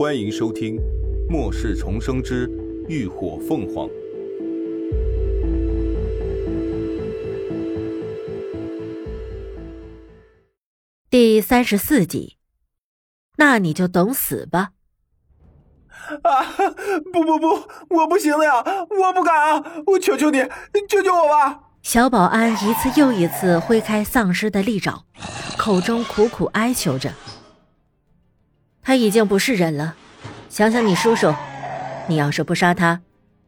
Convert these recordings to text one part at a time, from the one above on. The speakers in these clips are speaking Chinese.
欢迎收听《末世重生之浴火凤凰》第三十四集。那你就等死吧！啊！不不不，我不行了呀！我不敢啊！我求求你，救救我吧！小保安一次又一次挥开丧尸的利爪，口中苦苦哀求着。他已经不是人了，想想你叔叔，你要是不杀他，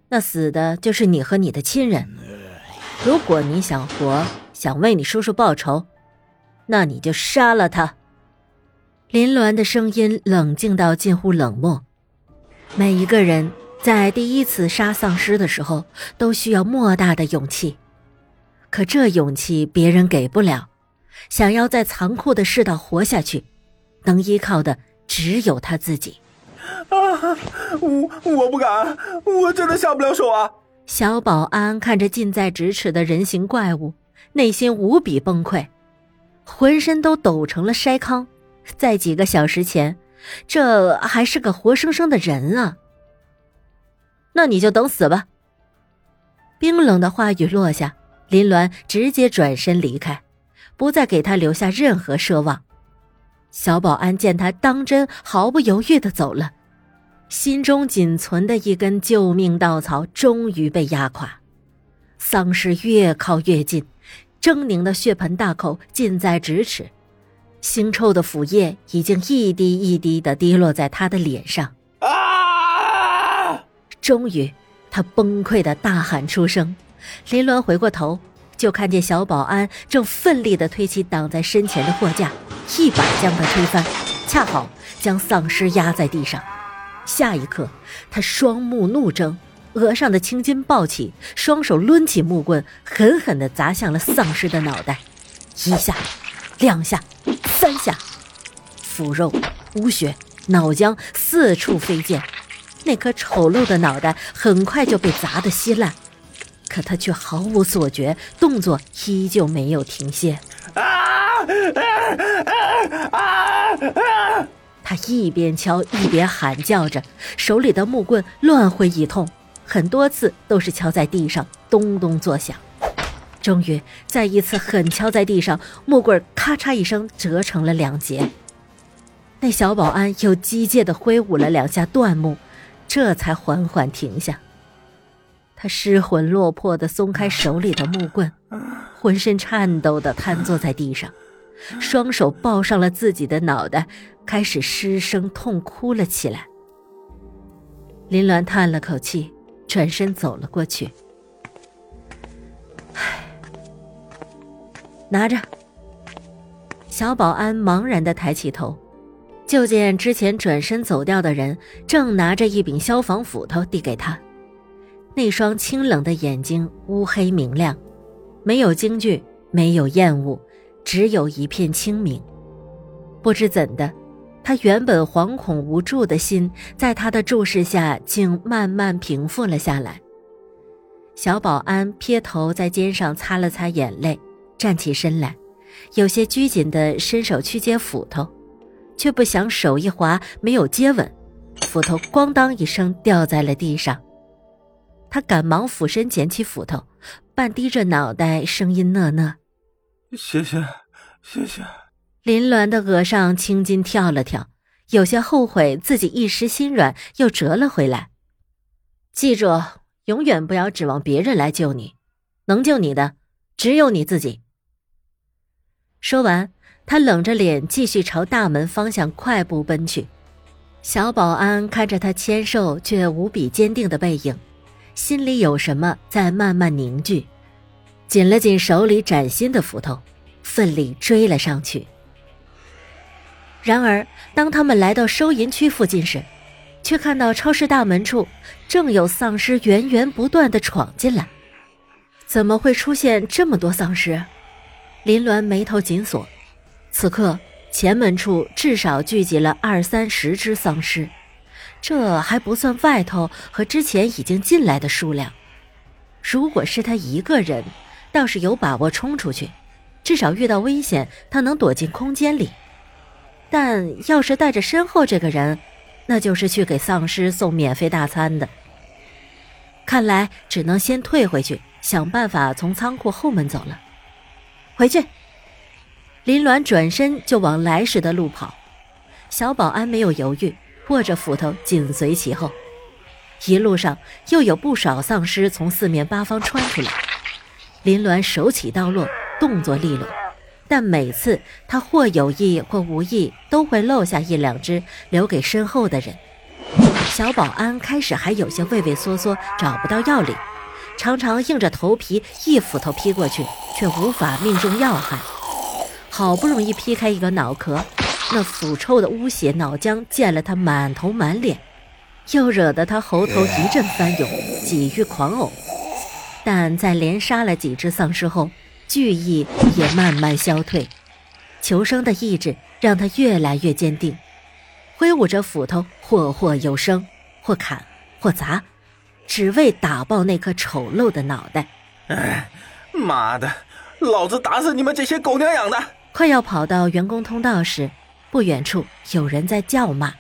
那死的就是你和你的亲人。如果你想活，想为你叔叔报仇，那你就杀了他。林鸾的声音冷静到近乎冷漠。每一个人在第一次杀丧尸的时候，都需要莫大的勇气。可这勇气别人给不了，想要在残酷的世道活下去，能依靠的只有他自己。啊，我我不敢，我真的下不了手啊！小保安看着近在咫尺的人形怪物，内心无比崩溃，浑身都抖成了筛糠。在几个小时前，这还是个活生生的人啊！那你就等死吧。冰冷的话语落下。林鸾直接转身离开，不再给他留下任何奢望。小保安见他当真，毫不犹豫的走了，心中仅存的一根救命稻草终于被压垮。丧尸越靠越近，狰狞的血盆大口近在咫尺，腥臭的腐液已经一滴一滴的滴落在他的脸上。啊！终于，他崩溃的大喊出声。林鸾回过头，就看见小保安正奋力地推起挡在身前的货架，一把将他推翻，恰好将丧尸压在地上。下一刻，他双目怒睁，额上的青筋暴起，双手抡起木棍，狠狠地砸向了丧尸的脑袋。一下，两下，三下，腐肉、污血、脑浆四处飞溅，那颗丑陋的脑袋很快就被砸得稀烂。可他却毫无所觉，动作依旧没有停歇。啊！他一边敲一边喊叫着，手里的木棍乱挥一通，很多次都是敲在地上，咚咚作响。终于，再一次狠敲在地上，木棍咔嚓一声折成了两截。那小保安又机械地挥舞了两下断木，这才缓缓停下。他失魂落魄的松开手里的木棍，浑身颤抖的瘫坐在地上，双手抱上了自己的脑袋，开始失声痛哭了起来。林鸾叹了口气，转身走了过去。唉，拿着。小保安茫然的抬起头，就见之前转身走掉的人正拿着一柄消防斧头递给他。那双清冷的眼睛乌黑明亮，没有惊惧，没有厌恶，只有一片清明。不知怎的，他原本惶恐无助的心，在他的注视下，竟慢慢平复了下来。小保安撇头在肩上擦了擦眼泪，站起身来，有些拘谨地伸手去接斧头，却不想手一滑，没有接稳，斧头咣当一声掉在了地上。他赶忙俯身捡起斧头，半低着脑袋，声音讷讷：“谢谢，谢谢。”林鸾的额上青筋跳了跳，有些后悔自己一时心软，又折了回来。记住，永远不要指望别人来救你，能救你的只有你自己。说完，他冷着脸继续朝大门方向快步奔去。小保安看着他纤瘦却无比坚定的背影。心里有什么在慢慢凝聚，紧了紧手里崭新的斧头，奋力追了上去。然而，当他们来到收银区附近时，却看到超市大门处正有丧尸源源不断的闯进来。怎么会出现这么多丧尸？林鸾眉头紧锁。此刻，前门处至少聚集了二三十只丧尸。这还不算外头和之前已经进来的数量。如果是他一个人，倒是有把握冲出去，至少遇到危险他能躲进空间里。但要是带着身后这个人，那就是去给丧尸送免费大餐的。看来只能先退回去，想办法从仓库后门走了。回去，林鸾转身就往来时的路跑。小保安没有犹豫，握着斧头紧随其后。一路上又有不少丧尸从四面八方窜出来。林鸾手起刀落，动作利落，但每次他或有意或无意都会漏下一两只，留给身后的人。小保安开始还有些畏畏缩缩，找不到要领，常常硬着头皮一斧头劈过去，却无法命中要害。好不容易劈开一个脑壳，那腐臭的污血脑浆溅了他满头满脸，又惹得他喉头一阵翻涌，几欲狂呕。但在连杀了几只丧尸后，惧意也慢慢消退，求生的意志让他越来越坚定，挥舞着斧头，或或有声，或砍，或砸，只为打爆那颗丑陋的脑袋。哎，妈的，老子打死你们这些狗娘养的！快要跑到员工通道时，不远处有人在叫骂，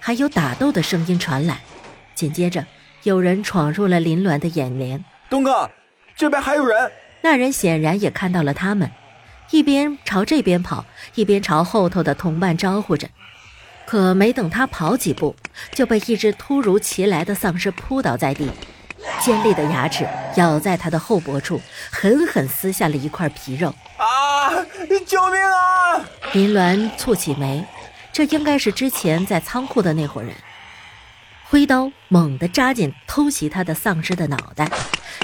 还有打斗的声音传来。紧接着，有人闯入了林鸾的眼帘。东哥，这边还有人。那人显然也看到了他们，一边朝这边跑，一边朝后头的同伴招呼着。可没等他跑几步，就被一只突如其来的丧尸扑倒在地，尖利的牙齿咬在他的后脖处，狠狠撕下了一块皮肉。啊！救命啊！林鸾蹙起眉，这应该是之前在仓库的那伙人。挥刀猛地扎进偷袭他的丧尸的脑袋，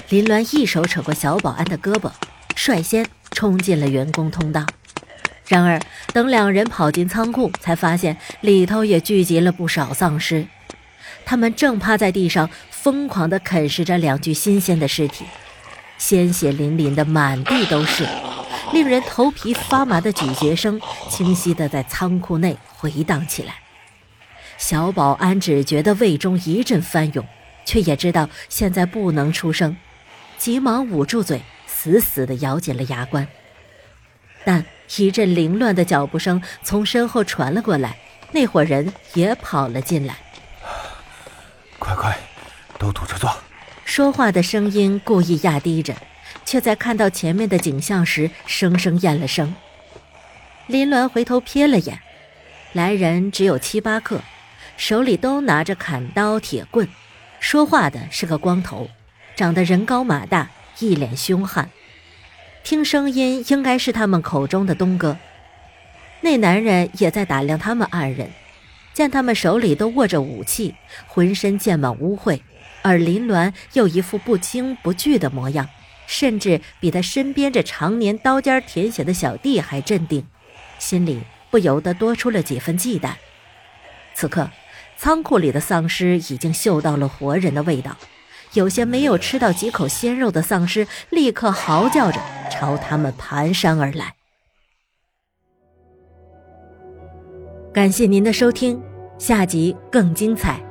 林鸾一手扯过小保安的胳膊，率先冲进了员工通道。然而，等两人跑进仓库，才发现里头也聚集了不少丧尸，他们正趴在地上疯狂地啃食着两具新鲜的尸体，鲜血淋淋的满地都是，令人头皮发麻的咀嚼声清晰地在仓库内回荡起来。小保安只觉得胃中一阵翻涌，却也知道现在不能出声，急忙捂住嘴，死死地咬紧了牙关。但一阵凌乱的脚步声从身后传了过来，那伙人也跑了进来。快快，都堵着坐！说话的声音故意压低着，却在看到前面的景象时，生生咽了声。林鸾回头瞥了眼，来人只有七八个。手里都拿着砍刀、铁棍，说话的是个光头，长得人高马大，一脸凶悍。听声音应该是他们口中的东哥。那男人也在打量他们二人，见他们手里都握着武器，浑身溅满污秽，而林鸾又一副不惊不惧的模样，甚至比他身边这常年刀尖舔血的小弟还镇定，心里不由得多出了几分忌惮。此刻。仓库里的丧尸已经嗅到了活人的味道，有些没有吃到几口鲜肉的丧尸立刻嚎叫着朝他们蹒跚而来。感谢您的收听，下集更精彩。